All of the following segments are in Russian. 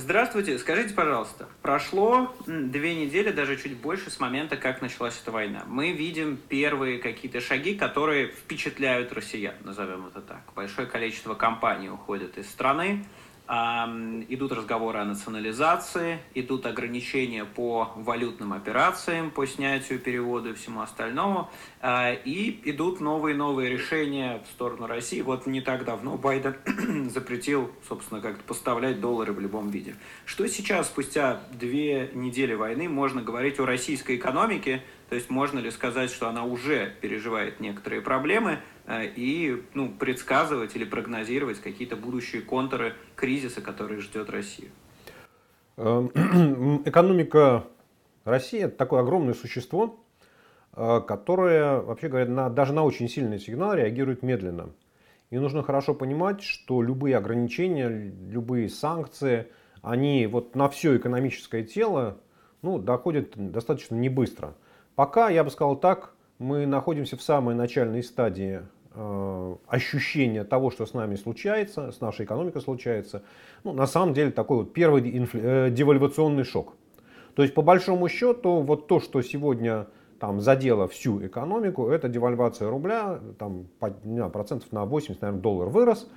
Здравствуйте. Скажите, пожалуйста, прошло две недели, даже чуть больше с момента, как началась эта война. Мы видим первые какие-то шаги, которые впечатляют россиян, назовем это так. Большое количество компаний уходит из страны идут разговоры о национализации, идут ограничения по валютным операциям, по снятию перевода и всему остальному, а, и идут новые-новые решения в сторону России. Вот не так давно Байден запретил, собственно, как-то поставлять доллары в любом виде. Что сейчас, спустя две недели войны, можно говорить о российской экономике, то есть можно ли сказать, что она уже переживает некоторые проблемы и ну, предсказывать или прогнозировать какие-то будущие контуры кризиса, который ждет Россию? Эм, экономика России это такое огромное существо, э, которое, вообще говоря, на, даже на очень сильный сигнал реагирует медленно. И нужно хорошо понимать, что любые ограничения, любые санкции, они вот на все экономическое тело ну, доходят достаточно не быстро. Пока, я бы сказал так, мы находимся в самой начальной стадии э, ощущения того, что с нами случается, с нашей экономикой случается. Ну, на самом деле такой вот первый инфля... э, девальвационный шок. То есть по большому счету вот то, что сегодня там задело всю экономику, это девальвация рубля, там не процентов на 80, наверное, доллар вырос,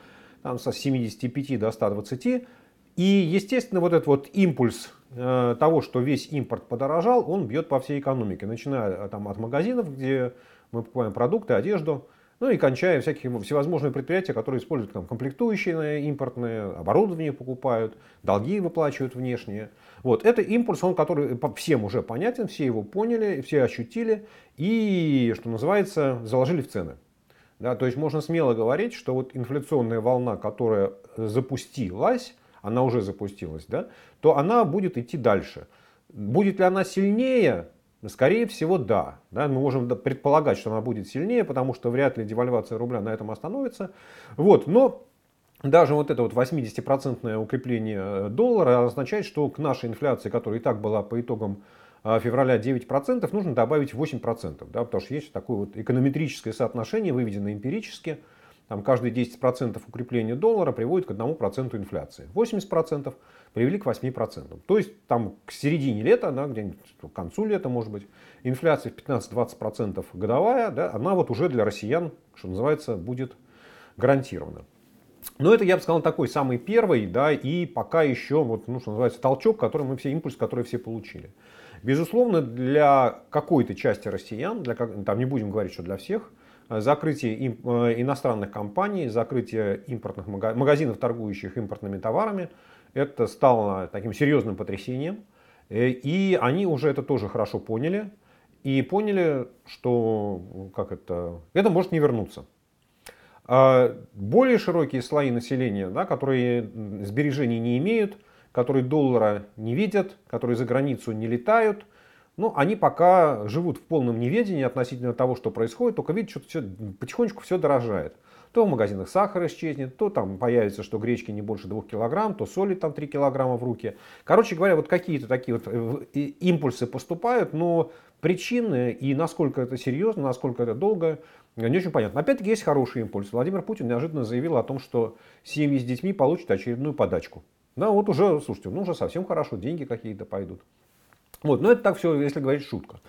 там со 75 до 120. И, естественно, вот этот вот импульс Э, того, что весь импорт подорожал, он бьет по всей экономике, начиная э, там, от магазинов, где мы покупаем продукты, одежду, ну и кончая всякие всевозможные предприятия, которые используют там, комплектующие импортные, оборудование покупают, долги выплачивают внешние. Вот, это импульс, он который всем уже понятен, все его поняли, все ощутили и, что называется, заложили в цены. Да, то есть можно смело говорить, что вот инфляционная волна, которая запустилась, она уже запустилась, да, то она будет идти дальше. Будет ли она сильнее? Скорее всего, да. да. Мы можем предполагать, что она будет сильнее, потому что вряд ли девальвация рубля на этом остановится. Вот. Но даже вот это вот 80% укрепление э, доллара означает, что к нашей инфляции, которая и так была по итогам э, февраля 9%, нужно добавить 8%. Да, потому что есть такое вот эконометрическое соотношение, выведено эмпирически – там каждые 10% укрепления доллара приводит к 1% инфляции. 80% привели к 8%. То есть там к середине лета, да, где-нибудь к концу лета, может быть, инфляция в 15-20% годовая, да, она вот уже для россиян, что называется, будет гарантирована. Но это, я бы сказал, такой самый первый, да, и пока еще, вот, ну, что называется, толчок, который мы все, импульс, который все получили. Безусловно, для какой-то части россиян, для, там не будем говорить, что для всех, закрытие э, иностранных компаний, закрытие импортных магазинов, торгующих импортными товарами, это стало таким серьезным потрясением. Э, и они уже это тоже хорошо поняли. И поняли, что как это, это может не вернуться. А более широкие слои населения, да, которые сбережений не имеют, которые доллара не видят, которые за границу не летают – ну, они пока живут в полном неведении относительно того, что происходит, только видят, что все, потихонечку все дорожает. То в магазинах сахар исчезнет, то там появится, что гречки не больше 2 килограмм, то соли там 3 килограмма в руки. Короче говоря, вот какие-то такие вот э, импульсы поступают, но причины и насколько это серьезно, насколько это долго, не очень понятно. Опять-таки есть хороший импульс. Владимир Путин неожиданно заявил о том, что семьи с детьми получат очередную подачку. Да, вот уже, слушайте, ну уже совсем хорошо, деньги какие-то пойдут. Вот, но это так все, если говорить шутка.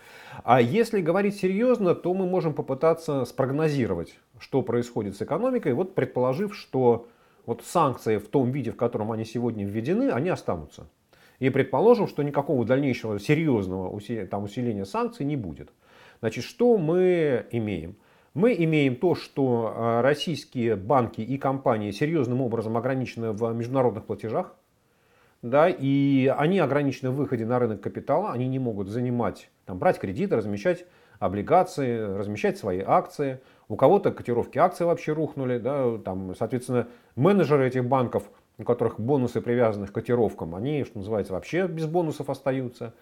А если говорить серьезно, то мы можем попытаться спрогнозировать, что происходит с экономикой, вот предположив, что вот санкции в том виде, в котором они сегодня введены, они останутся. И предположим, что никакого дальнейшего серьезного усиления, там, усиления санкций не будет. Значит, что мы имеем? Мы имеем то, что а, российские банки и компании серьезным образом ограничены в международных платежах да, и они ограничены в выходе на рынок капитала, они не могут занимать, там, брать кредиты, размещать облигации, размещать свои акции. У кого-то котировки акций вообще рухнули, да, там, соответственно, менеджеры этих банков, у которых бонусы привязаны к котировкам, они, что называется, вообще без бонусов остаются.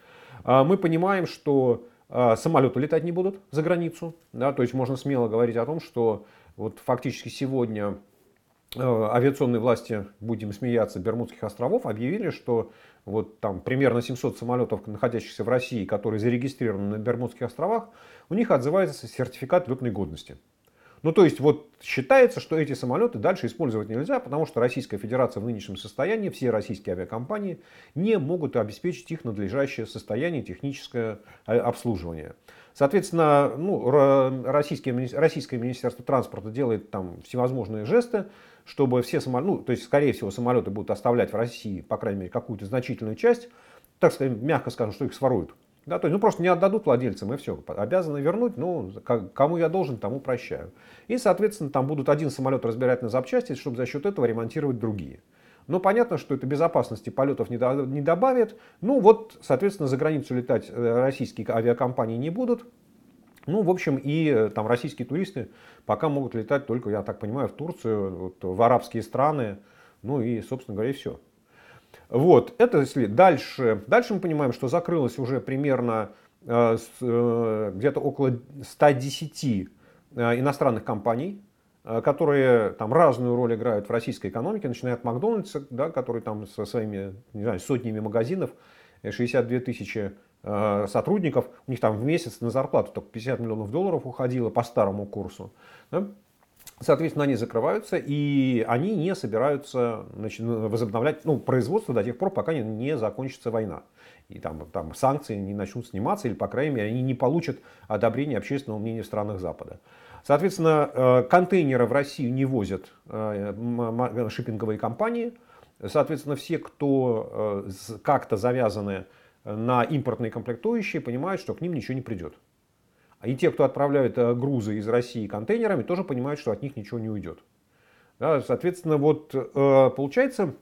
А мы понимаем, что а, самолеты летать не будут за границу, да, то есть можно смело говорить о том, что вот фактически сегодня авиационные власти, будем смеяться, Бермудских островов объявили, что вот там примерно 700 самолетов, находящихся в России, которые зарегистрированы на Бермудских островах, у них отзывается сертификат летной годности. Ну, то есть, вот считается, что эти самолеты дальше использовать нельзя, потому что Российская Федерация в нынешнем состоянии, все российские авиакомпании не могут обеспечить их надлежащее состояние, техническое э, обслуживание. Соответственно, ну, российское, Министерство транспорта делает там всевозможные жесты, чтобы все самолеты, ну, то есть, скорее всего, самолеты будут оставлять в России, по крайней мере, какую-то значительную часть, так сказать, мягко скажем, что их своруют. Да, то есть, ну, просто не отдадут владельцам, и все. Обязаны вернуть, ну, кому я должен, тому прощаю. И, соответственно, там будут один самолет разбирать на запчасти, чтобы за счет этого ремонтировать другие. Но понятно, что это безопасности полетов не, до, не добавит. Ну вот, соответственно, за границу летать э, российские авиакомпании не будут. Ну, в общем, и э, там российские туристы пока могут летать только, я так понимаю, в Турцию, вот, в арабские страны. Ну и, собственно говоря, и все. Вот, это если дальше. Дальше мы понимаем, что закрылось уже примерно э, э, где-то около 110 э, иностранных компаний, э, которые там разную роль играют в российской экономике, начиная от Макдональдса, да, который там со своими не знаю, сотнями магазинов, 62 тысячи сотрудников, у них там в месяц на зарплату только 50 миллионов долларов уходило по старому курсу. Да? Соответственно, они закрываются, и они не собираются значит, возобновлять ну, производство до тех пор, пока не, не закончится война. И там, там санкции не начнут сниматься, или, по крайней мере, они не получат одобрения общественного мнения в странах Запада. Соответственно, э, контейнеры в Россию не возят э, шиппинговые компании. Соответственно, все, кто э, как-то завязаны на импортные комплектующие, понимают, что к ним ничего не придет. И те, кто отправляют э, грузы из России контейнерами, тоже понимают, что от них ничего не уйдет. Да, соответственно, вот э, получается,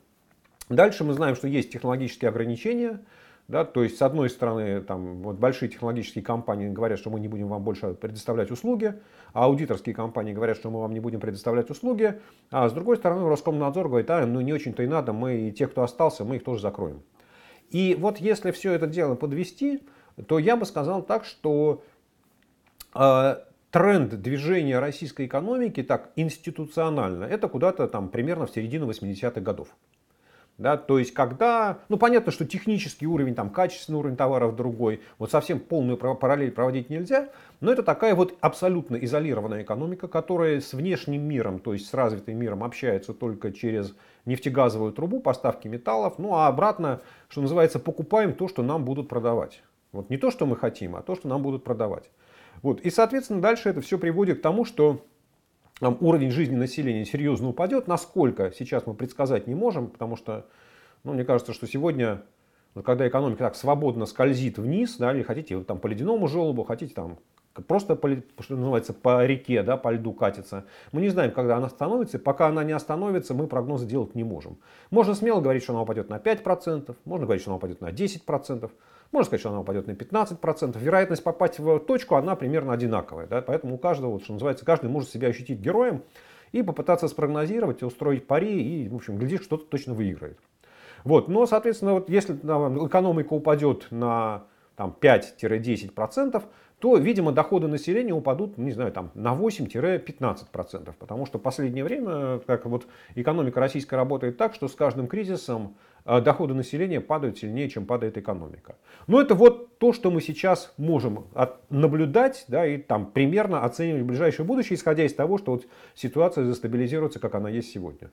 дальше мы знаем, что есть технологические ограничения. Да, то есть, с одной стороны, там, вот большие технологические компании говорят, что мы не будем вам больше предоставлять услуги, а аудиторские компании говорят, что мы вам не будем предоставлять услуги, а с другой стороны, Роскомнадзор говорит, а, ну не очень-то и надо, мы и тех, кто остался, мы их тоже закроем. И вот если все это дело подвести, то я бы сказал так, что а, тренд движения российской экономики так институционально, это куда-то там примерно в середину 80-х годов. Да, то есть, когда, ну понятно, что технический уровень, там, качественный уровень товаров другой, вот совсем полную параллель проводить нельзя, но это такая вот абсолютно изолированная экономика, которая с внешним миром, то есть с развитым миром общается только через нефтегазовую трубу поставки металлов, ну а обратно, что называется, покупаем то, что нам будут продавать. Вот не то, что мы хотим, а то, что нам будут продавать. Вот. И, соответственно, дальше это все приводит к тому, что там, уровень жизни населения серьезно упадет. Насколько сейчас мы предсказать не можем, потому что, ну, мне кажется, что сегодня, когда экономика так свободно скользит вниз, да, или хотите там, по ледяному желобу, хотите там просто, по, что называется, по реке, да, по льду катится. Мы не знаем, когда она остановится. Пока она не остановится, мы прогнозы делать не можем. Можно смело говорить, что она упадет на 5%, можно говорить, что она упадет на 10%. Можно сказать, что она упадет на 15%. Вероятность попасть в точку, она примерно одинаковая. Да? Поэтому у каждого, вот, что называется, каждый может себя ощутить героем и попытаться спрогнозировать, устроить пари и, в общем, глядишь, что-то точно выиграет. Вот. Но, соответственно, вот если экономика упадет на там, 5-10%, то, видимо, доходы населения упадут, не знаю, там, на 8-15%. Потому что в последнее время как вот экономика российская работает так, что с каждым кризисом а доходы населения падают сильнее, чем падает экономика. Но это вот то, что мы сейчас можем наблюдать да, и там примерно оценивать ближайшее будущее, исходя из того, что вот ситуация застабилизируется, как она есть сегодня.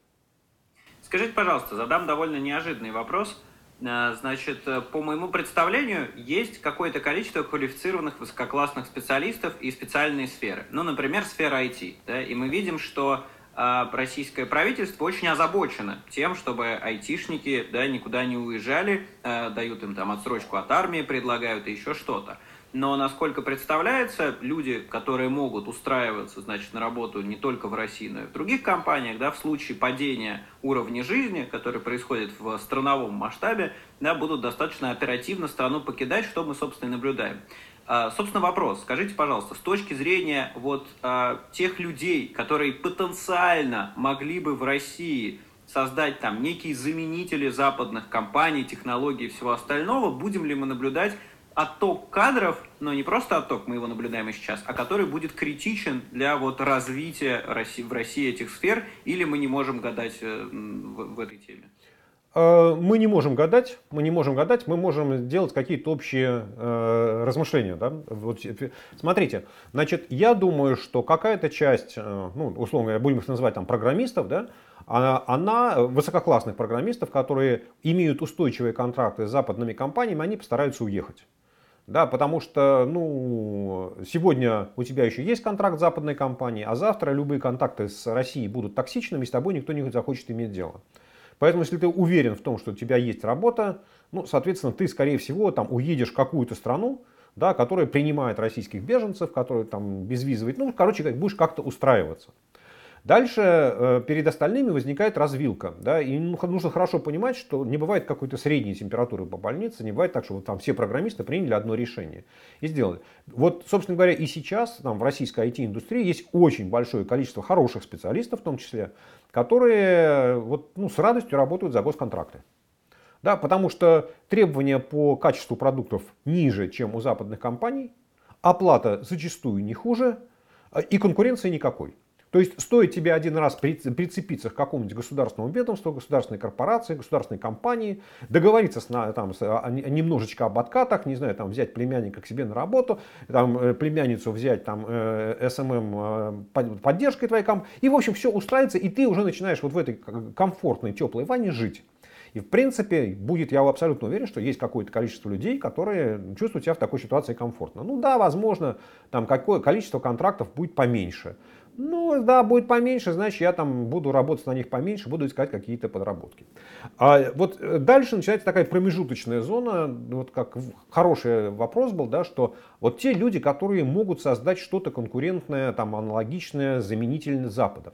Скажите, пожалуйста, задам довольно неожиданный вопрос. Э, значит, э, по моему представлению, есть какое-то количество квалифицированных высококлассных специалистов и специальные сферы. Ну, например, сфера IT. Да, и мы видим, что а, российское правительство очень озабочено тем, чтобы айтишники да, никуда не уезжали, дают им там отсрочку от армии, предлагают и еще что-то. Но, насколько представляется, люди, которые могут устраиваться значит, на работу не только в России, но и в других компаниях, да, в случае падения уровня жизни, который происходит в страновом масштабе, да, будут достаточно оперативно страну покидать, что мы, собственно, и наблюдаем. А, собственно, вопрос. Скажите, пожалуйста, с точки зрения вот а, тех людей, которые потенциально могли бы в России создать там некие заменители западных компаний, технологий и всего остального, будем ли мы наблюдать отток кадров, но не просто отток, мы его наблюдаем и сейчас, а который будет критичен для вот развития России, в России этих сфер, или мы не можем гадать э, в, в этой теме? Э, мы не можем гадать, мы не можем гадать, мы можем делать какие-то общие э, размышления. Да? Вот, смотрите, значит, я думаю, что какая-то часть, э, ну, условно говоря, будем их называть там программистов, да, она, она высококлассных программистов, которые имеют устойчивые контракты с западными компаниями, они постараются уехать. Да, потому что ну, сегодня у тебя еще есть контракт западной компанией, а завтра любые контакты с Россией будут токсичными, с тобой никто не захочет иметь дело. Поэтому, если ты уверен в том, что у тебя есть работа, ну, соответственно, ты, скорее всего, там уедешь в какую-то страну, да, которая принимает российских беженцев, которая там безвизовый, ну, короче, будешь как-то устраиваться. Дальше э, перед остальными возникает развилка. Да, и нужно хорошо понимать, что не бывает какой-то средней температуры по больнице, не бывает так, что вот там все программисты приняли одно решение и сделали. Вот, собственно говоря, и сейчас там, в российской IT-индустрии есть очень большое количество хороших специалистов, в том числе, которые вот, ну, с радостью работают за госконтракты. Да, потому что требования по качеству продуктов ниже, чем у западных компаний, оплата зачастую не хуже а, и конкуренции никакой. То есть стоит тебе один раз прицепиться к какому-нибудь государственному ведомству, государственной корпорации, государственной компании, договориться с, там, с, а, немножечко об откатах, не знаю, там, взять племянника к себе на работу, там, э, племянницу взять там, э, SMM э, поддержкой твоей компании, и в общем все устраивается, и ты уже начинаешь вот в этой комфортной теплой ванне жить. И в принципе, будет, я абсолютно уверен, что есть какое-то количество людей, которые чувствуют себя в такой ситуации комфортно. Ну да, возможно, там какое количество контрактов будет поменьше. Ну, да, будет поменьше, значит, я там буду работать на них поменьше, буду искать какие-то подработки. А вот э, дальше начинается такая промежуточная зона, вот как хороший вопрос был, да, что вот те люди, которые могут создать что-то конкурентное, там, аналогичное, заменительное Запада.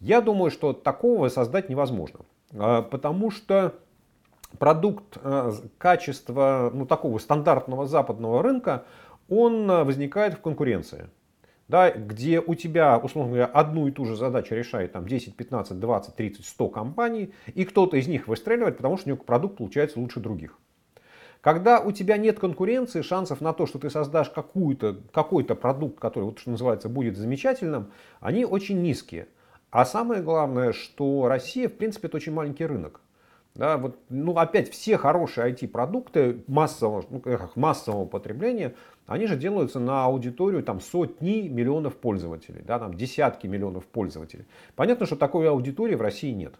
Я думаю, что такого создать невозможно, а, потому что продукт э, качества ну, такого стандартного западного рынка, он э, возникает в конкуренции да, где у тебя, условно говоря, одну и ту же задачу решает там 10, 15, 20, 30, 100 компаний, и кто-то из них выстреливает, потому что у него продукт получается лучше других. Когда у тебя нет конкуренции, шансов на то, что ты создашь какой-то продукт, который, вот, что называется, будет замечательным, они очень низкие. А самое главное, что Россия, в принципе, это очень маленький рынок. Да, вот, ну, опять все хорошие IT-продукты массового, ну, массового потребления, они же делаются на аудиторию там, сотни миллионов пользователей, да, там, десятки миллионов пользователей. Понятно, что такой аудитории в России нет.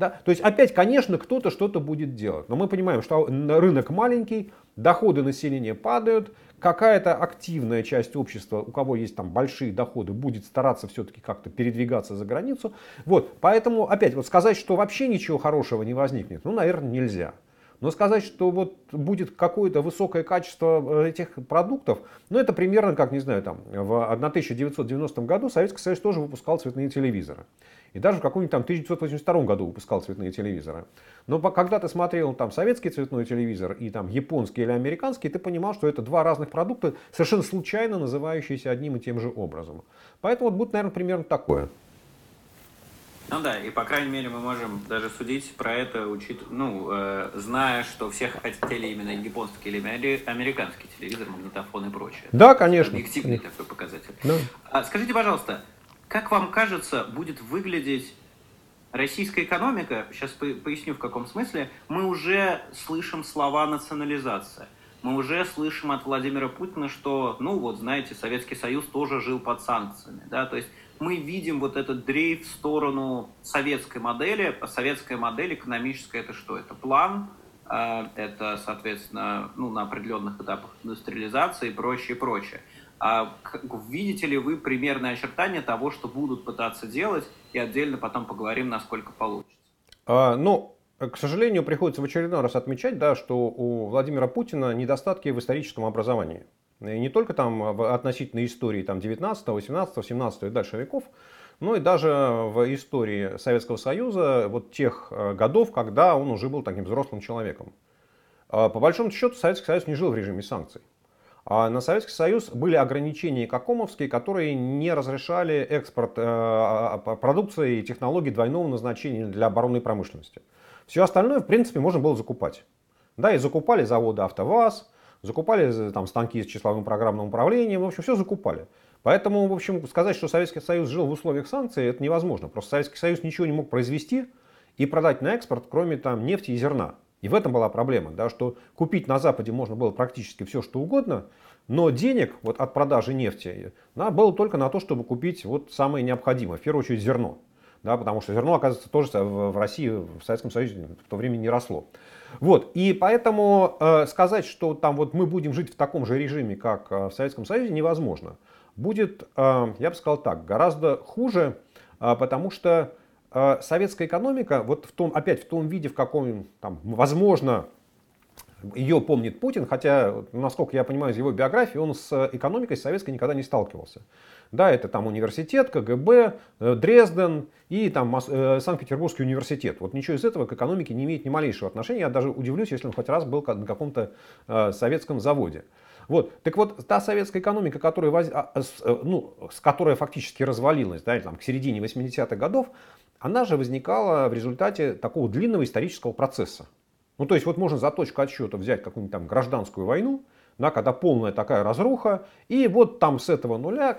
Да? То есть опять, конечно, кто-то что-то будет делать. Но мы понимаем, что рынок маленький, доходы населения падают, какая-то активная часть общества, у кого есть там большие доходы, будет стараться все-таки как-то передвигаться за границу. Вот, поэтому опять вот сказать, что вообще ничего хорошего не возникнет, ну, наверное, нельзя. Но сказать, что вот будет какое-то высокое качество э, этих продуктов, ну это примерно, как, не знаю, там, в 1990 году Советский Союз тоже выпускал цветные телевизоры. И даже в каком-нибудь там 1982 году выпускал цветные телевизоры. Но когда ты смотрел там советский цветной телевизор и там японский или американский, ты понимал, что это два разных продукта, совершенно случайно называющиеся одним и тем же образом. Поэтому вот будет, наверное, примерно такое. Ну да, и по крайней мере мы можем даже судить про это, учит, ну, э, зная, что всех хотели именно японский или американский телевизор, магнитофон и прочее. Да, конечно. Объективный конечно. такой показатель. Да. А, скажите, пожалуйста, как вам кажется, будет выглядеть российская экономика? Сейчас поясню в каком смысле. Мы уже слышим слова национализация. Мы уже слышим от Владимира Путина, что, ну вот, знаете, Советский Союз тоже жил под санкциями. Да? То есть мы видим вот этот дрейф в сторону советской модели. Советская модель экономическая это что? Это план, э, это, соответственно, ну, на определенных этапах индустриализации и прочее, прочее. А видите ли вы примерное очертания того, что будут пытаться делать, и отдельно потом поговорим, насколько получится? А, ну, к сожалению, приходится в очередной раз отмечать, да, что у Владимира Путина недостатки в историческом образовании. И не только там относительно истории там, 19, 18, 17 и дальше веков, но и даже в истории Советского Союза вот тех э, годов, когда он уже был таким взрослым человеком. А, по большому счету Советский Союз не жил в режиме санкций. А на Советский Союз были ограничения Какомовские, которые не разрешали экспорт э, а, продукции и технологий двойного назначения для оборонной промышленности. Все остальное, в принципе, можно было закупать. Да, и закупали заводы АвтоВАЗ, закупали там, станки с числовым программным управлением, в общем, все закупали. Поэтому, в общем, сказать, что Советский Союз жил в условиях санкций, это невозможно. Просто Советский Союз ничего не мог произвести, и продать на экспорт, кроме там нефти и зерна. И в этом была проблема, да, что купить на Западе можно было практически все, что угодно, но денег вот от продажи нефти да, было только на то, чтобы купить вот самое необходимое, в первую очередь зерно. Да, потому что зерно, оказывается, тоже в России, в Советском Союзе в то время не росло. Вот, и поэтому э, сказать, что там вот мы будем жить в таком же режиме, как э, в Советском Союзе, невозможно. Будет, э, я бы сказал так, гораздо хуже, э, потому что э, советская экономика, вот в том, опять в том виде, в каком, там, возможно, ее помнит Путин, хотя, насколько я понимаю из его биографии, он с экономикой советской никогда не сталкивался. Да, это там университет, КГБ, э, Дрезден и там э, Санкт-Петербургский университет. Вот ничего из этого к экономике не имеет ни малейшего отношения. Я даже удивлюсь, если он хоть раз был на каком-то э, советском заводе. Вот. Так вот, та советская экономика, которая. А, ну, с которой фактически развалилась да, там, к середине 80-х годов, она же возникала в результате такого длинного исторического процесса. Ну, то есть, вот можно за точку отсчета взять какую-нибудь там гражданскую войну, да, когда полная такая разруха, и вот там с этого нуля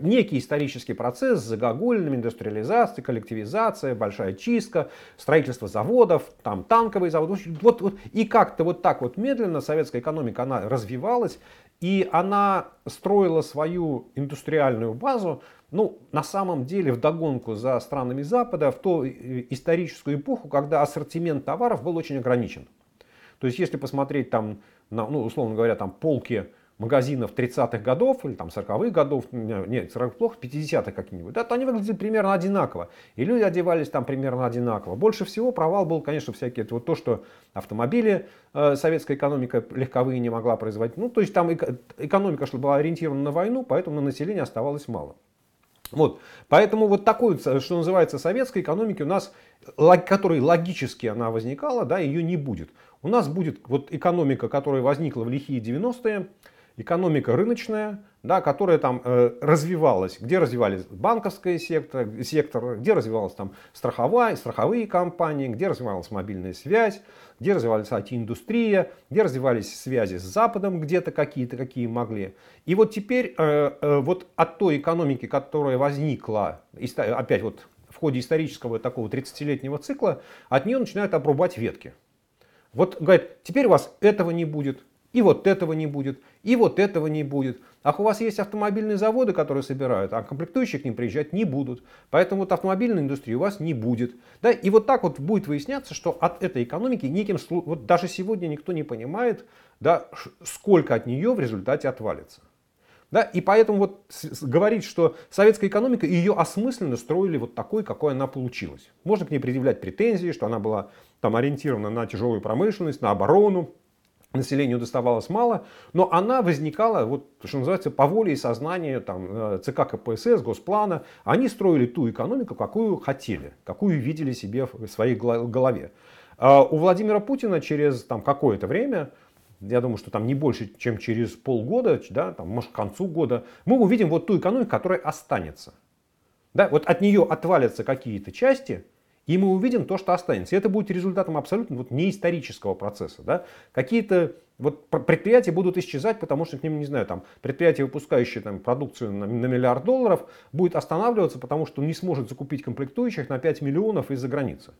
некий исторический процесс с загогулиным, индустриализацией, коллективизация, большая чистка, строительство заводов, там танковые заводы. Вот, вот, и как-то вот так вот медленно советская экономика, она развивалась, и она строила свою индустриальную базу, ну, на самом деле, в догонку за странами Запада в ту историческую эпоху, когда ассортимент товаров был очень ограничен. То есть, если посмотреть там на, ну, условно говоря, там полки магазинов 30-х годов или там 40-х годов, нет, 40-х плохо, 50-х какие-нибудь, да, то они выглядели примерно одинаково. И люди одевались там примерно одинаково. Больше всего провал был, конечно, всякие, вот то, что автомобили э, советская экономика легковые не могла производить. Ну, то есть там экономика что была ориентирована на войну, поэтому на население оставалось мало. Вот. Поэтому вот такой, что называется, советской экономики у нас, которой логически она возникала, да, ее не будет. У нас будет вот экономика, которая возникла в лихие 90-е, экономика рыночная, да, которая там э, развивалась, где развивались банковский сектор, сектор, где развивалась там страховая, страховые компании, где развивалась мобильная связь, где развивалась IT-индустрия, где развивались связи с Западом где-то какие-то, какие могли. И вот теперь э, э, вот от той экономики, которая возникла, опять вот в ходе исторического такого 30-летнего цикла, от нее начинают обрубать ветки. Вот говорит, теперь у вас этого не будет, и вот этого не будет, и вот этого не будет. Ах, у вас есть автомобильные заводы, которые собирают, а комплектующие к ним приезжать не будут. Поэтому вот автомобильной индустрии у вас не будет. Да? И вот так вот будет выясняться, что от этой экономики неким, вот даже сегодня никто не понимает, да, сколько от нее в результате отвалится. Да? И поэтому вот говорить, что советская экономика ее осмысленно строили вот такой, какой она получилась. Можно к ней предъявлять претензии, что она была там ориентирована на тяжелую промышленность, на оборону, населению доставалось мало, но она возникала, вот, что называется, по воле и сознанию там, э, ЦК КПСС, Госплана. Они строили ту экономику, какую хотели, какую видели себе в своей голове. А у Владимира Путина через там, какое-то время, я думаю, что там не больше, чем через полгода, да, там, может, к концу года, мы увидим вот ту экономику, которая останется. Да, вот от нее отвалятся какие-то части, и мы увидим то, что останется. И это будет результатом абсолютно вот не исторического процесса. Да? Какие-то вот предприятия будут исчезать, потому что к ним, не знаю, там, предприятие, выпускающее там, продукцию на, на миллиард долларов, будет останавливаться, потому что не сможет закупить комплектующих на 5 миллионов из-за границы.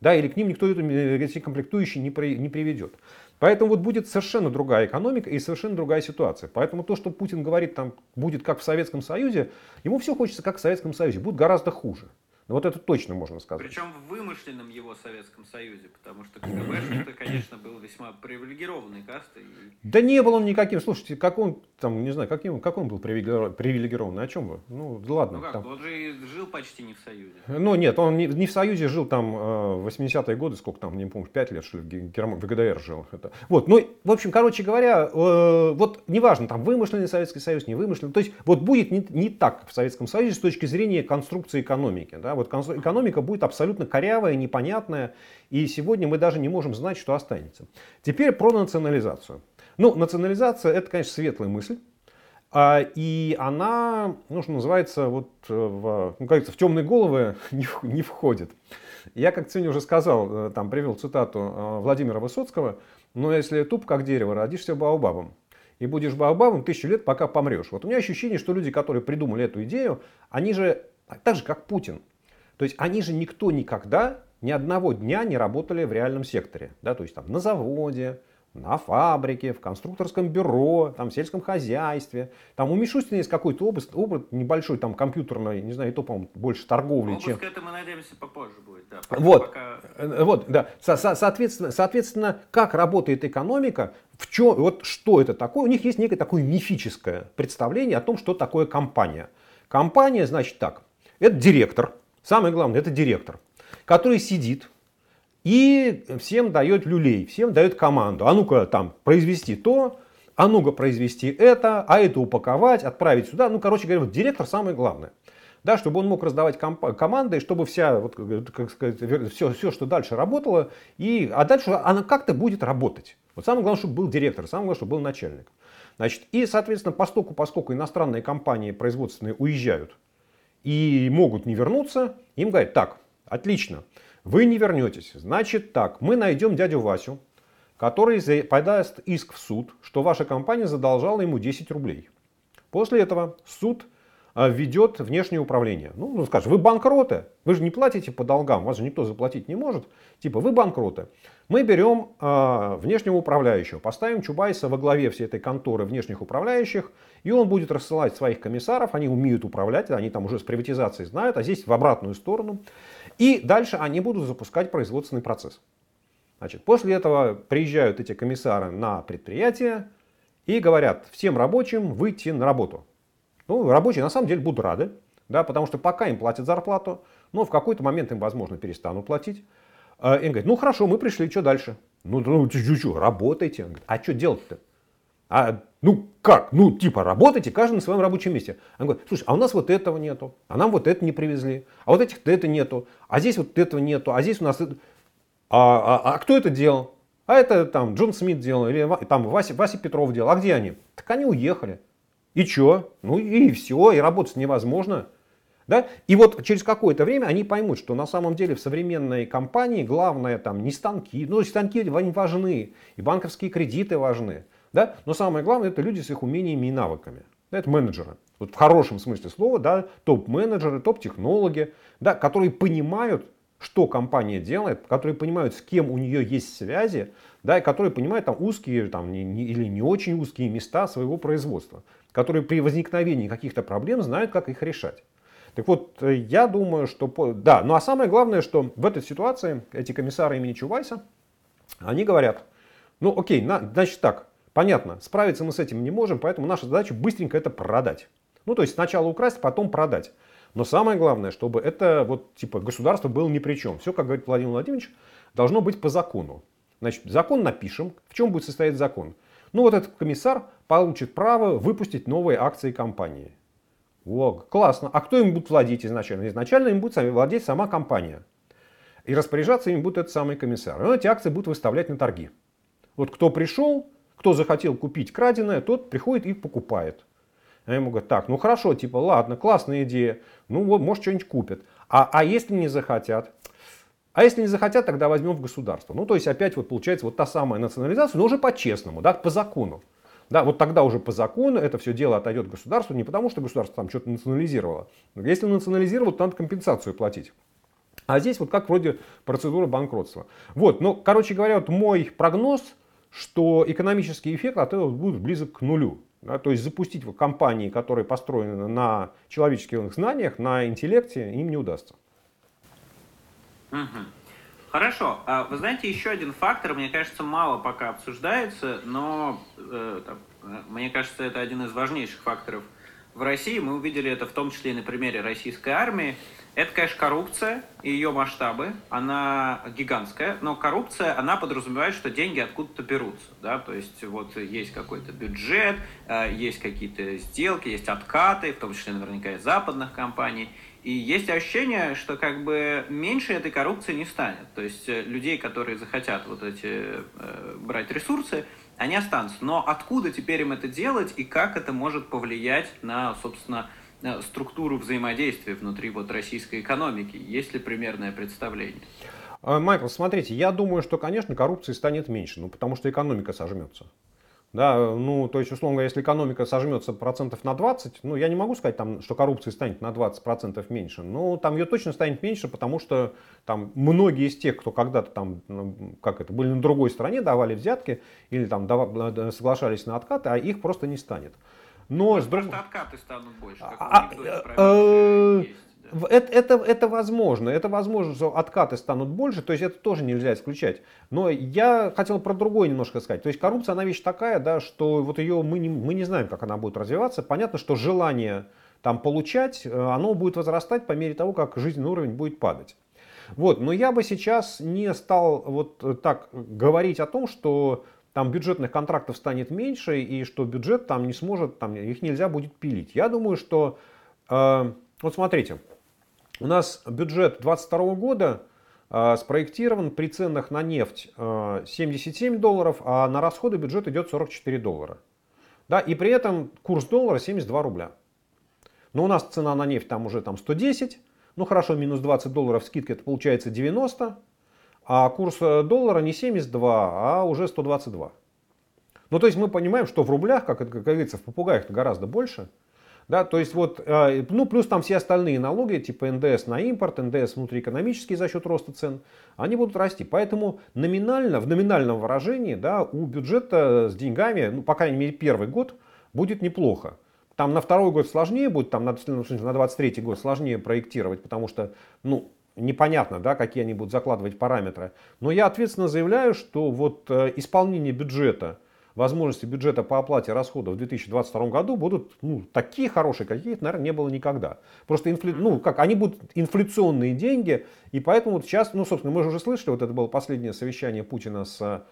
Да, или к ним никто эти комплектующие не, при, не приведет. Поэтому вот будет совершенно другая экономика и совершенно другая ситуация. Поэтому то, что Путин говорит, там будет как в Советском Союзе, ему все хочется как в Советском Союзе, будет гораздо хуже. Ну вот это точно можно сказать. Причем в вымышленном его Советском Союзе, потому что КГБ, это, конечно, был весьма привилегированный каст. И... Да не был он никаким. Слушайте, как он там, не знаю, каким, как он был привилегированный? О чем вы? Ну, ладно. Ну как, там... он же жил почти не в Союзе. Ну нет, он не, не в Союзе жил там э, в 80-е годы, сколько там, не помню, 5 лет, что ли, в, Герм... в ГДР жил. Это. Вот, ну, в общем, короче говоря, э, вот неважно, там вымышленный Советский Союз, не вымышленный. То есть вот будет не, не так в Советском Союзе с точки зрения конструкции экономики. Да? Вот экономика будет абсолютно корявая, непонятная, и сегодня мы даже не можем знать, что останется. Теперь про национализацию. Ну, национализация это, конечно, светлая мысль. А, и она, ну, что называется, вот в, ну, как в темные головы не, не входит. Я, как сегодня уже сказал, э, там привел цитату э, Владимира Высоцкого, но если туп как дерево, родишься баобабом. И будешь баобабом тысячу лет, пока помрешь. Вот у меня ощущение, что люди, которые придумали эту идею, они же, так же как Путин, то есть они же никто никогда ни одного дня не работали в реальном секторе. Да, то есть там на заводе, на фабрике, в конструкторском бюро, там, в сельском хозяйстве. Там у Мишустина есть какой-то опыт, опыт небольшой, там, компьютерный, не знаю, и то, по-моему, больше торговли, Опуск чем... к этому, надеемся, попозже будет. Да, вот, пока... Э, вот, да. Со соответственно, соответственно, как работает экономика, в чем, вот что это такое, у них есть некое такое мифическое представление о том, что такое компания. Компания, значит так, это директор, самое главное, это директор, который сидит и всем дает люлей, всем дает команду. А ну-ка там произвести то, а ну-ка произвести это, а это упаковать, отправить сюда. Ну, короче говоря, вот директор самое главное. Да, чтобы он мог раздавать команды, чтобы вся, вот, как сказать, все, все, что дальше работало, и, а дальше она как-то будет работать. Вот самое главное, чтобы был директор, самое главное, чтобы был начальник. Значит, и, соответственно, поскольку, поскольку иностранные компании производственные уезжают и могут не вернуться, им говорят, так, отлично, вы не вернетесь. Значит так, мы найдем дядю Васю, который подаст иск в суд, что ваша компания задолжала ему 10 рублей. После этого суд а, ведет внешнее управление. Ну, ну, скажет, вы банкроты, вы же не платите по долгам, вас же никто заплатить не может. Типа, вы банкроты. Мы берем э, внешнего управляющего, поставим Чубайса во главе всей этой конторы внешних управляющих, и он будет рассылать своих комиссаров, они умеют управлять, они там уже с приватизацией знают, а здесь в обратную сторону. И дальше они будут запускать производственный процесс. Значит, после этого приезжают эти комиссары на предприятие и говорят всем рабочим выйти на работу. Ну, рабочие на самом деле будут рады, да, потому что пока им платят зарплату, но в какой-то момент им, возможно, перестанут платить. А, и он говорит, ну хорошо, мы пришли, что дальше? Ну, ну что, работайте. Он говорит, а что делать-то? А, ну как? Ну типа работайте, каждый на своем рабочем месте. Он говорит, слушай, а у нас вот этого нету, а нам вот это не привезли, а вот этих-то это нету, а здесь вот этого нету, а здесь у нас... Это... А, а, а кто это делал? А это там Джон Смит делал, или там Вася, Вася Петров делал. А где они? Так они уехали. И что? Ну и все, и работать невозможно. Да? И вот через какое-то время они поймут, что на самом деле в современной компании главное там не станки, ну станки важны, и банковские кредиты важны. Да? Но самое главное это люди с их умениями и навыками. Да, это менеджеры. Вот в хорошем смысле слова, да, топ-менеджеры, топ-технологи, да, которые понимают, что компания делает, которые понимают, с кем у нее есть связи, да, и которые понимают там узкие там, не, не, или не очень узкие места своего производства, которые при возникновении каких-то проблем знают, как их решать. Так вот, э, я думаю, что... Да, ну а самое главное, что в этой ситуации эти комиссары имени Чувайса, они говорят, ну окей, на, значит так, Понятно, справиться мы с этим не можем, поэтому наша задача быстренько это продать. Ну, то есть сначала украсть, потом продать. Но самое главное, чтобы это вот типа государство было ни при чем. Все, как говорит Владимир Владимирович, должно быть по закону. Значит, закон напишем. В чем будет состоять закон? Ну, вот этот комиссар получит право выпустить новые акции компании. О, классно. А кто им будет владеть изначально? Изначально им будет владеть сама компания. И распоряжаться им будет этот самый комиссар. И он эти акции будут выставлять на торги. Вот кто пришел, кто захотел купить краденое, тот приходит и покупает. Я ему говорю, так, ну хорошо, типа, ладно, классная идея, ну вот, может, что-нибудь купят. А, а если не захотят? А если не захотят, тогда возьмем в государство. Ну, то есть, опять вот получается вот та самая национализация, но уже по-честному, да, по закону. Да, вот тогда уже по закону это все дело отойдет государству, не потому что государство там что-то национализировало. Если национализировало, то надо компенсацию платить. А здесь вот как вроде процедура банкротства. Вот, ну, короче говоря, вот мой прогноз – что экономический эффект от этого будет близок к нулю. Да, то есть запустить компании, которые построены на человеческих знаниях, на интеллекте, им не удастся. Хорошо. А вы знаете, еще один фактор, мне кажется, мало пока обсуждается, но э, там, э, мне кажется, это один из важнейших факторов в России. Мы увидели это в том числе и на примере российской армии. Это, конечно, коррупция и ее масштабы, она гигантская, но коррупция, она подразумевает, что деньги откуда-то берутся, да, то есть вот есть какой-то бюджет, э, есть какие-то сделки, есть откаты, в том числе наверняка из западных компаний, и есть ощущение, что как бы меньше этой коррупции не станет, то есть э, людей, которые захотят вот эти э, брать ресурсы, они останутся, но откуда теперь им это делать и как это может повлиять на, собственно, структуру взаимодействия внутри вот российской экономики? Есть ли примерное представление? А, Майкл, смотрите, я думаю, что, конечно, коррупции станет меньше, ну, потому что экономика сожмется. Да, ну, то есть, условно говоря, если экономика сожмется процентов на 20, ну, я не могу сказать, там, что коррупции станет на 20 процентов меньше, но там ее точно станет меньше, потому что там многие из тех, кто когда-то там, ну, как это, были на другой стороне, давали взятки или там давали, соглашались на откаты, а их просто не станет. Но с друг... просто откаты станут больше, как а, а, это, это, это возможно, это возможно, что откаты станут больше, то есть это тоже нельзя исключать. Но я хотел про другое немножко сказать. То есть коррупция, она вещь такая, да, что вот ее мы не, мы не знаем, как она будет развиваться. Понятно, что желание там получать, э, оно будет возрастать по мере того, как жизненный уровень будет падать. Вот, но я бы сейчас не стал вот так говорить о том, что там бюджетных контрактов станет меньше и что бюджет там не сможет, там их нельзя будет пилить. Я думаю, что э, вот смотрите, у нас бюджет 2022 года э, спроектирован при ценах на нефть э, 77 долларов, а на расходы бюджет идет 44 доллара. Да, и при этом курс доллара 72 рубля. Но у нас цена на нефть там уже там 110, ну хорошо, минус 20 долларов скидка, это получается 90, а курс э, доллара не 72, а уже 122. Ну то есть мы понимаем, что в рублях, как, как говорится, в попугаях гораздо больше – да, то есть вот, э, ну плюс там все остальные налоги, типа НДС на импорт, НДС внутриэкономический за счет роста цен, они будут расти. Поэтому номинально, в номинальном выражении, да, у бюджета с деньгами, ну, по крайней мере, первый год будет неплохо. Там на второй год сложнее будет, там на, на 23 год сложнее проектировать, потому что, ну, непонятно, да, какие они будут закладывать параметры. Но я ответственно заявляю, что вот э, исполнение бюджета возможности бюджета по оплате расходов в 2022 году будут ну, такие хорошие, каких, наверное, не было никогда. Просто инфля... ну, как, они будут инфляционные деньги, и поэтому вот сейчас, ну, собственно, мы же уже слышали, вот это было последнее совещание Путина с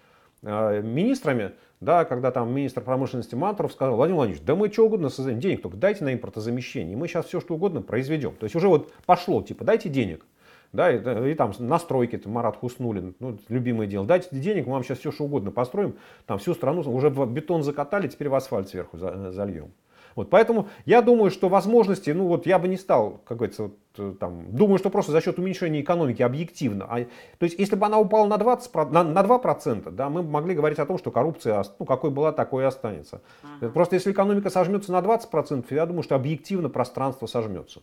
э, министрами, да, когда там министр промышленности Мантуров сказал, Владимир Владимирович, да мы что угодно создадим, денег только дайте на импортозамещение, мы сейчас все что угодно произведем. То есть уже вот пошло, типа, дайте денег да, и, и там настройки, это Марат Хуснулин, ну, любимое дело, дайте денег, мы вам сейчас все что угодно построим, там всю страну уже бетон закатали, теперь в асфальт сверху зальем. Вот, поэтому я думаю, что возможности, ну вот я бы не стал, как говорится, вот, э, там, думаю, что просто за счет уменьшения экономики объективно. А, то есть, если бы она упала на, 20, на, на 2%, да, мы могли говорить о том, что коррупция, ну, какой была, такой и останется. Uh-huh. Просто если экономика сожмется на 20%, я думаю, что объективно пространство сожмется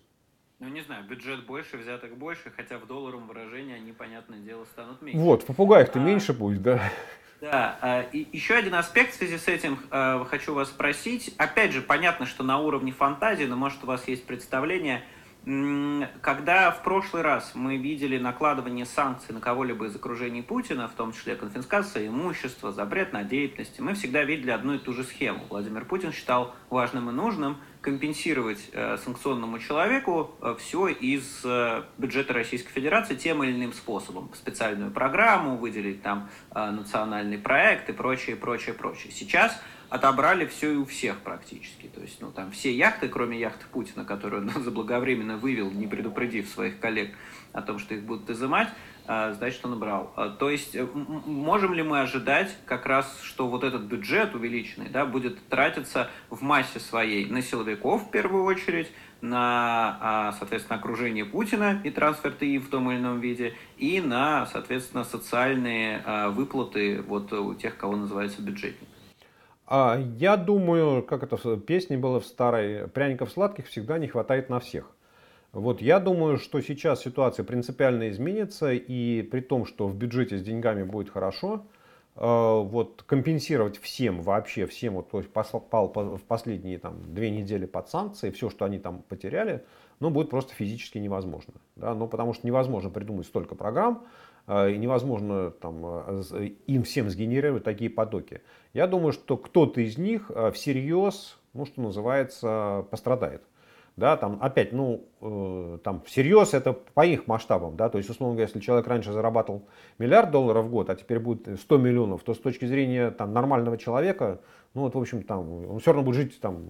ну не знаю, бюджет больше, взяток больше, хотя в долларовом выражении они, понятное дело, станут меньше. Вот, в попугаях-то а, меньше будет, да? Да, а, и еще один аспект в связи с этим а, хочу вас спросить. Опять же, понятно, что на уровне фантазии, но может у вас есть представление – когда в прошлый раз мы видели накладывание санкций на кого-либо из окружений Путина, в том числе конфискация имущества, запрет на деятельность, мы всегда видели одну и ту же схему. Владимир Путин считал важным и нужным компенсировать э, санкционному человеку э, все из э, бюджета Российской Федерации тем или иным способом. Специальную программу, выделить там национальный проект и прочее, прочее, прочее. Сейчас отобрали все и у всех практически. То есть, ну, там все яхты, кроме яхты Путина, которую он заблаговременно вывел, не предупредив своих коллег о том, что их будут изымать, значит, он брал. А, то есть, можем ли мы ожидать как раз, что вот этот бюджет увеличенный, да, будет тратиться в массе своей на силовиков в первую очередь, на, а, соответственно, окружение Путина и трансфер ТИ в том или ином виде, и на, соответственно, социальные выплаты вот у тех, кого называется бюджетник. А я думаю, как это в песне было в старой, пряников сладких всегда не хватает на всех. Вот я думаю, что сейчас ситуация принципиально изменится, и при том, что в бюджете с деньгами будет хорошо, э, вот компенсировать всем, вообще всем, вот, то есть попал в последние там, две недели под санкции, все, что они там потеряли, ну, будет просто физически невозможно. Да? Ну, потому что невозможно придумать столько программ, э, и невозможно там, э, им всем сгенерировать такие потоки. Я думаю, что кто-то из них всерьез, ну, что называется, пострадает. Да, там опять, ну, там всерьез это по их масштабам, да, то есть, условно говоря, если человек раньше зарабатывал миллиард долларов в год, а теперь будет 100 миллионов, то с точки зрения там нормального человека, ну, вот, в общем, там, он все равно будет жить там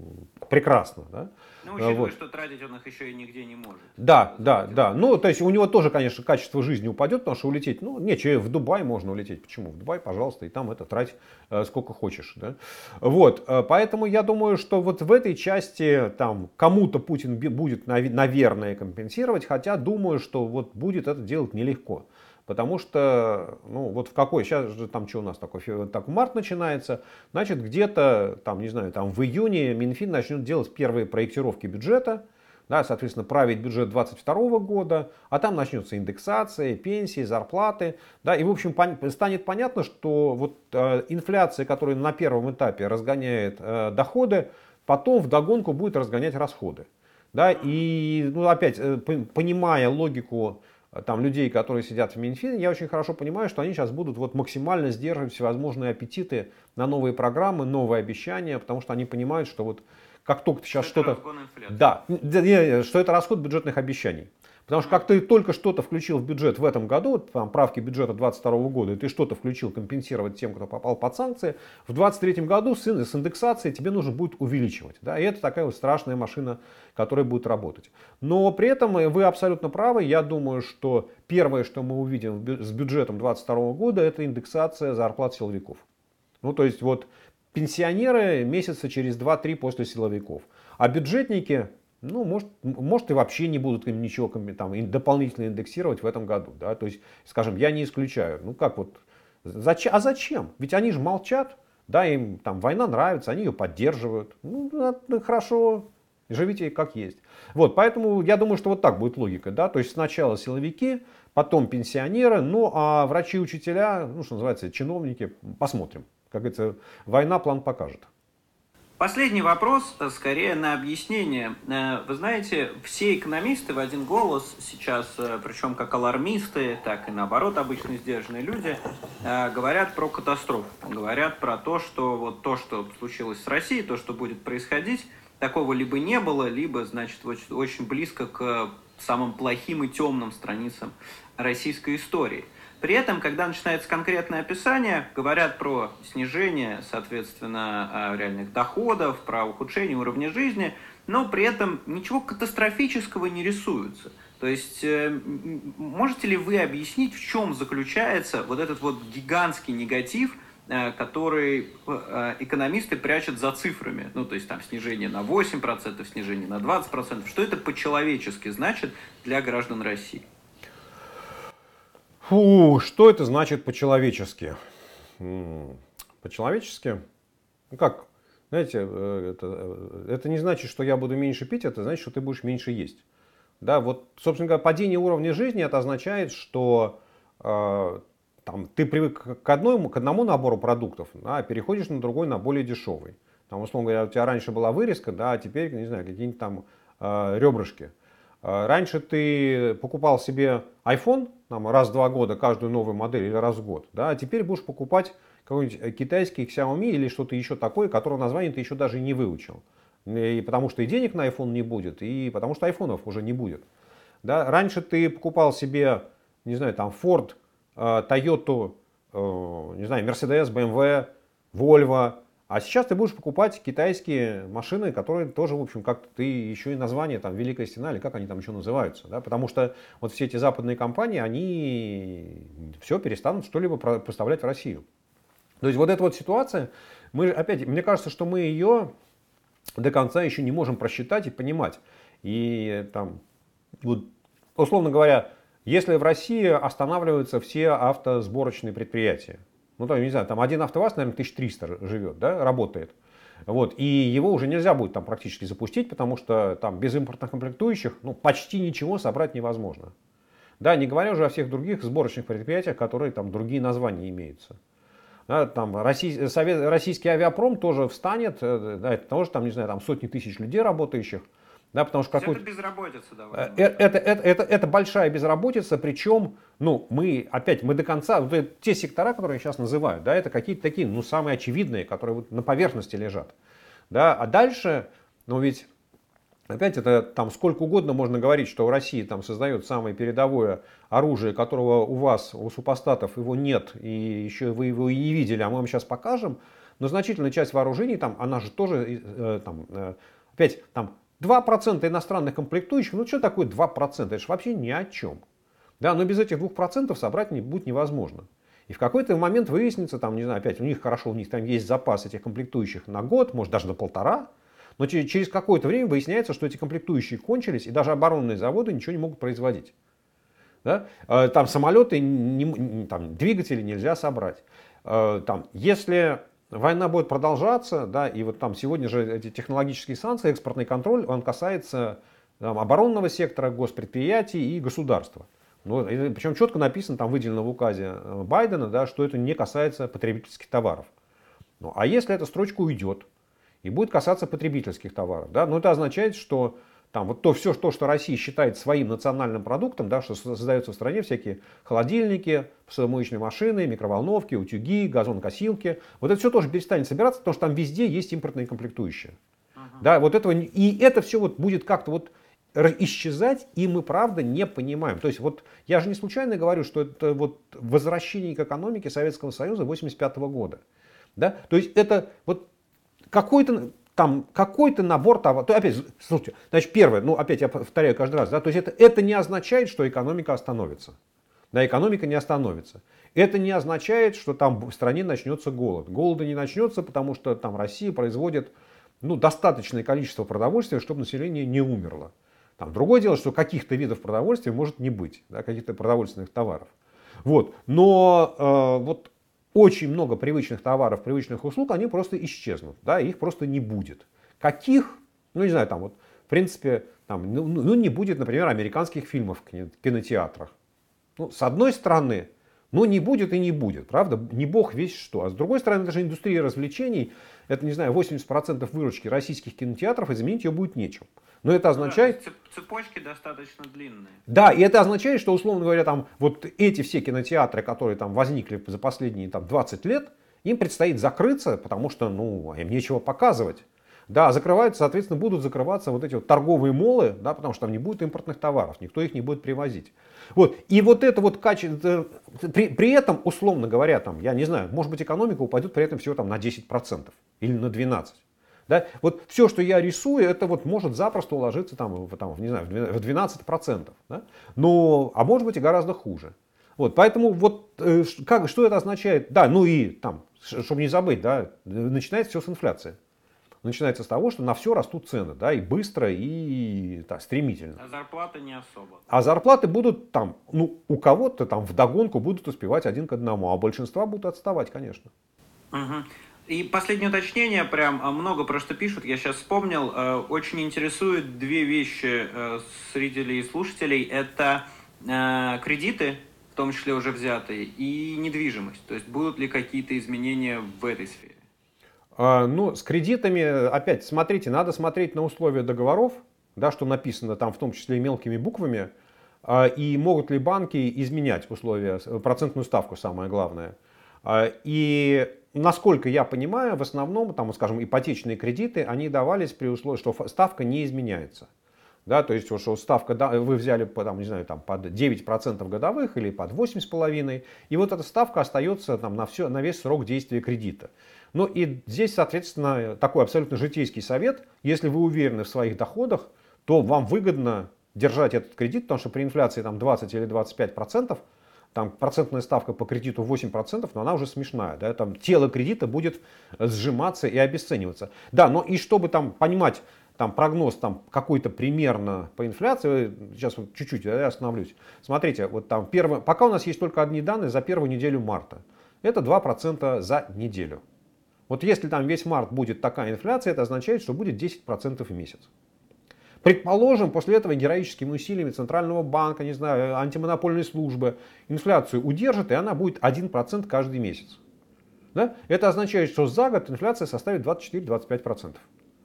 прекрасно, да. Ну, учитывая, вот. что тратить он их еще и нигде не может. Да, да, да. Ну, то есть у него тоже, конечно, качество жизни упадет, потому что улететь, ну, нечего, в Дубай можно улететь. Почему? В Дубай, пожалуйста, и там это трать э, сколько хочешь. Да? Вот, э, поэтому я думаю, что вот в этой части там кому-то Путин будет, наверное, наверное, компенсировать, хотя думаю, что вот будет это делать нелегко. Потому что, ну вот в какой, сейчас же там что у нас такое, так март начинается, значит где-то там, не знаю, там в июне Минфин начнет делать первые проектировки бюджета, да, соответственно, править бюджет 2022 года, а там начнется индексация, пенсии, зарплаты, да, и в общем пон станет понятно, что вот э, инфляция, которая на первом этапе разгоняет э, доходы, потом в догонку будет разгонять расходы. Да, и ну, опять, э, понимая логику Э, там, людей, которые сидят в Минфине, я очень хорошо понимаю, что они сейчас будут вот максимально сдерживать всевозможные аппетиты на новые программы, новые обещания, потому что они понимают, что вот как только ты сейчас что-то... Да, что это расход бюджетных обещаний. Потому что как ты только что-то включил в бюджет в этом году, там правки бюджета 2022 года, и ты что-то включил компенсировать тем, кто попал под санкции, в 2023 году с, индексацией тебе нужно будет увеличивать. Да? И это такая вот страшная машина, которая будет работать. Но при этом вы абсолютно правы. Я думаю, что первое, что мы увидим с бюджетом 2022 года, это индексация зарплат силовиков. Ну, то есть вот пенсионеры месяца через 2-3 после силовиков. А бюджетники ну, может, может и вообще не будут им ничего там, дополнительно индексировать в этом году. Да? То есть, скажем, я не исключаю. Ну как вот, зачем, а зачем? Ведь они же молчат, да, им там война нравится, они ее поддерживают. Ну, хорошо, живите как есть. Вот, поэтому я думаю, что вот так будет логика, да, то есть сначала силовики, потом пенсионеры, ну а врачи, учителя, ну что называется, чиновники, посмотрим. Как говорится, война план покажет. Последний вопрос, э, скорее на объяснение. Э, вы знаете, все экономисты в один голос сейчас, э, причем как алармисты, так и наоборот обычно сдержанные люди, говорят про катастрофу. Говорят про то, что вот то, что случилось с Россией, то, что будет происходить, такого либо не было, либо, значит, очень близко к самым плохим и темным страницам российской истории – при этом, когда начинается конкретное описание, говорят про снижение, соответственно, а, реальных доходов, про ухудшение уровня жизни, но при этом ничего катастрофического не рисуется. То есть, э, можете ли вы объяснить, в чем заключается вот этот вот гигантский негатив, э, который э, экономисты прячут за цифрами. Ну, то есть там снижение на 8%, снижение на 20%. Что это по-человечески значит для граждан России? Фу, что это значит по-человечески? По-человечески? Ну как, знаете, э, это, э, это не значит, что я буду меньше пить, это значит, что ты будешь меньше есть. Да, вот, собственно говоря, падение уровня жизни, это означает, что э, там, ты привык к, одной, к одному набору продуктов, да, а переходишь на другой, на более дешевый. Там, условно говоря, у тебя раньше была вырезка, да, а теперь, не знаю, какие-нибудь там э, ребрышки. А, раньше ты покупал себе iPhone там, раз в два года, каждую новую модель или раз в год, да, а теперь будешь покупать какой-нибудь э, китайский Xiaomi или что-то еще такое, которого название ты еще даже не выучил. И потому что и денег на iPhone не будет, и потому что айфонов уже не будет. Да? Раньше ты покупал себе, не знаю, там Ford, э, Toyota, э, не знаю, Mercedes, BMW, Volvo, а сейчас ты будешь покупать китайские машины, которые тоже, в общем, как ты еще и название, там, Великая Стена, или как они там еще называются. Да? Потому что вот все эти западные компании, они все перестанут что-либо поставлять в Россию. То есть вот эта вот ситуация, мы опять, мне кажется, что мы ее до конца еще не можем просчитать и понимать. И там, вот, условно говоря, если в России останавливаются все автосборочные предприятия, ну, там, не знаю, там один АвтоВАЗ, наверное, 1300 живет, да, работает. Вот, и его уже нельзя будет там практически запустить, потому что там без импортных комплектующих ну, почти ничего собрать невозможно. Да, не говоря уже о всех других сборочных предприятиях, которые там другие названия имеются. Да, там Россий, Совет, российский авиапром тоже встанет, э, да, это тоже там, не знаю, там сотни тысяч людей работающих. Да, потому что какой... Это безработица довольно. Э, это, это, это, это, большая безработица, причем, ну, мы, опять, мы до конца, вот те сектора, которые я сейчас называю, да, это какие-то такие, ну, самые очевидные, которые вот на поверхности лежат. Да, а дальше, ну, ведь, опять, это там сколько угодно можно говорить, что в России там создает самое передовое оружие, которого у вас, у супостатов его нет, и еще вы его и не видели, а мы вам сейчас покажем, но значительная часть вооружений там, она же тоже, э, там, э, опять, там, 2% иностранных комплектующих, ну что такое 2%? Это же вообще ни о чем. Да, но без этих 2% собрать не, будет невозможно. И в какой-то момент выяснится, там, не знаю, опять у них хорошо, у них там есть запас этих комплектующих на год, может даже на полтора. Но через какое-то время выясняется, что эти комплектующие кончились, и даже оборонные заводы ничего не могут производить. Да? Э, там самолеты, не, там, двигатели нельзя собрать. Э, там, если война будет продолжаться, да, и вот там сегодня же эти технологические санкции, экспортный контроль, он касается там, оборонного сектора, госпредприятий и государства. Ну, причем четко написано, там выделено в указе э, Байдена, да, что это не касается потребительских товаров. Ну, а если эта строчка уйдет и будет касаться потребительских товаров, да, ну, это означает, что там вот то все, то, что Россия считает своим национальным продуктом, да, что создается в стране всякие холодильники, посудомоечные машины, микроволновки, утюги, газонкосилки, вот это все тоже перестанет собираться, потому что там везде есть импортные комплектующие. Uh-huh. Да, вот этого, и это все вот будет как-то вот исчезать, и мы правда не понимаем. То есть вот я же не случайно говорю, что это вот возвращение к экономике Советского Союза 85 года. Да? То есть это вот какой-то там какой-то набор товаров. То, опять, слушайте, значит, первое, ну, опять я повторяю каждый раз, да, то есть это, это не означает, что экономика остановится. Да, экономика не остановится. Это не означает, что там в стране начнется голод. Голода не начнется, потому что там Россия производит ну, достаточное количество продовольствия, чтобы население не умерло. Там другое дело, что каких-то видов продовольствия может не быть, да, каких-то продовольственных товаров. Вот. Но э, вот очень много привычных товаров, привычных услуг, они просто исчезнут, да, их просто не будет. Каких? Ну, не знаю, там вот, в принципе, там, ну, ну, ну не будет, например, американских фильмов в кинотеатрах. Ну, с одной стороны, ну не будет и не будет, правда, не бог весь что. А с другой стороны, даже индустрия развлечений, это, не знаю, 80% выручки российских кинотеатров, и заменить ее будет нечем. Но это означает... Да, цепочки достаточно длинные. Да, и это означает, что, условно говоря, там, вот эти все кинотеатры, которые там возникли за последние там, 20 лет, им предстоит закрыться, потому что ну, им нечего показывать. Да, закрываются, соответственно, будут закрываться вот эти вот торговые молы, да, потому что там не будет импортных товаров, никто их не будет привозить. Вот. И вот это вот качество, при, при этом, условно говоря, там, я не знаю, может быть, экономика упадет при этом всего там, на 10% или на 12%. Да? Вот все, что я рисую, это вот может запросто уложиться там, в, там, не знаю, в 12%. Да? Но, а может быть и гораздо хуже. Вот, поэтому вот э, как, что это означает? Да, ну и там, чтобы не забыть, да, начинается все с инфляции. Начинается с того, что на все растут цены, да, и быстро, и да, стремительно. А зарплаты не особо. А зарплаты будут там, ну, у кого-то там в догонку будут успевать один к одному, а большинства будут отставать, конечно. Угу. И последнее уточнение, прям а, много просто пишут, я сейчас вспомнил, э, очень интересуют две вещи э, зрителей и слушателей. Это э, кредиты, в том числе уже взятые, и недвижимость. То есть будут ли какие-то изменения в этой сфере? А, ну, с кредитами, опять, смотрите, надо смотреть на условия договоров, да, что написано там, в том числе и мелкими буквами, а, и могут ли банки изменять условия, процентную ставку, самое главное. И насколько я понимаю, в основном, там, скажем, ипотечные кредиты, они давались при условии, что ставка не изменяется. Да, то есть, что ставка, да, вы взяли, там, не знаю, там, под 9% годовых или под 8,5%, и вот эта ставка остается там, на, все, на весь срок действия кредита. Ну и здесь, соответственно, такой абсолютно житейский совет. Если вы уверены в своих доходах, то вам выгодно держать этот кредит, потому что при инфляции там 20 или 25 процентов там процентная ставка по кредиту 8%, но она уже смешная. Да? Там тело кредита будет сжиматься и обесцениваться. Да, но и чтобы там понимать, там прогноз там какой-то примерно по инфляции, сейчас вот чуть-чуть я остановлюсь. Смотрите, вот там первое, пока у нас есть только одни данные за первую неделю марта. Это 2% за неделю. Вот если там весь март будет такая инфляция, это означает, что будет 10% в месяц. Предположим, после этого героическими усилиями Центрального банка, не знаю, антимонопольной службы инфляцию удержит, и она будет 1% каждый месяц. Да? Это означает, что за год инфляция составит 24-25%.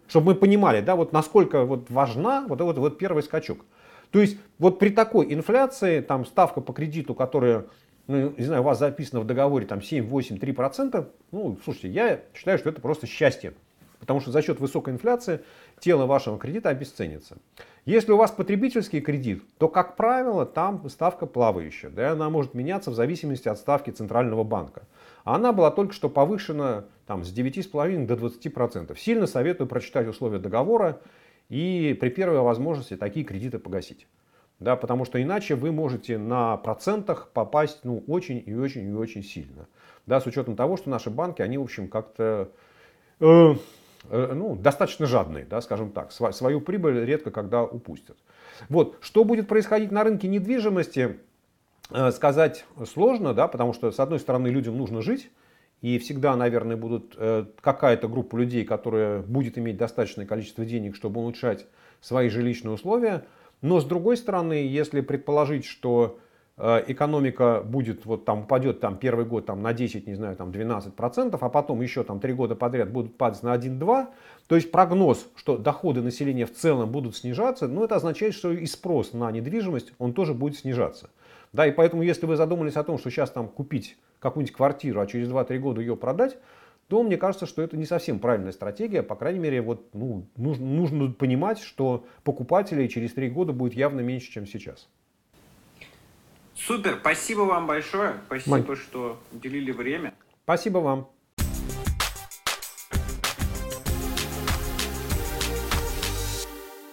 Чтобы мы понимали, да, вот насколько вот важна вот этот вот первый скачок. То есть вот при такой инфляции, там ставка по кредиту, которая, ну, не знаю, у вас записана в договоре там 7, 8, 3%, ну, слушайте, я считаю, что это просто счастье. Потому что за счет высокой инфляции тело вашего кредита обесценится. Если у вас потребительский кредит, то, как правило, там ставка плавающая. Да, она может меняться в зависимости от ставки Центрального банка. Она была только что повышена там, с 9,5 до 20%. Сильно советую прочитать условия договора и при первой возможности такие кредиты погасить. Да, потому что иначе вы можете на процентах попасть ну, очень и очень и очень сильно. Да, с учетом того, что наши банки, они, в общем, как-то э, ну, достаточно жадные, да, скажем так. Свою прибыль редко когда упустят. Вот. Что будет происходить на рынке недвижимости, э, сказать сложно, да, потому что, с одной стороны, людям нужно жить, и всегда, наверное, будут э, какая-то группа людей, которая будет иметь достаточное количество денег, чтобы улучшать свои жилищные условия. Но с другой стороны, если предположить, что Э, экономика будет, вот там упадет там первый год там на 10, не знаю, там 12 процентов, а потом еще там три года подряд будут падать на 1-2, то есть прогноз, что доходы населения в целом будут снижаться, ну это означает, что и спрос на недвижимость, он тоже будет снижаться. Да, и поэтому, если вы задумались о том, что сейчас там купить какую-нибудь квартиру, а через 2-3 года ее продать, то мне кажется, что это не совсем правильная стратегия. По крайней мере, вот, ну, нужно, нужно понимать, что покупателей через 3 года будет явно меньше, чем сейчас. Супер, спасибо вам большое. Спасибо, Май. что уделили время. Спасибо вам.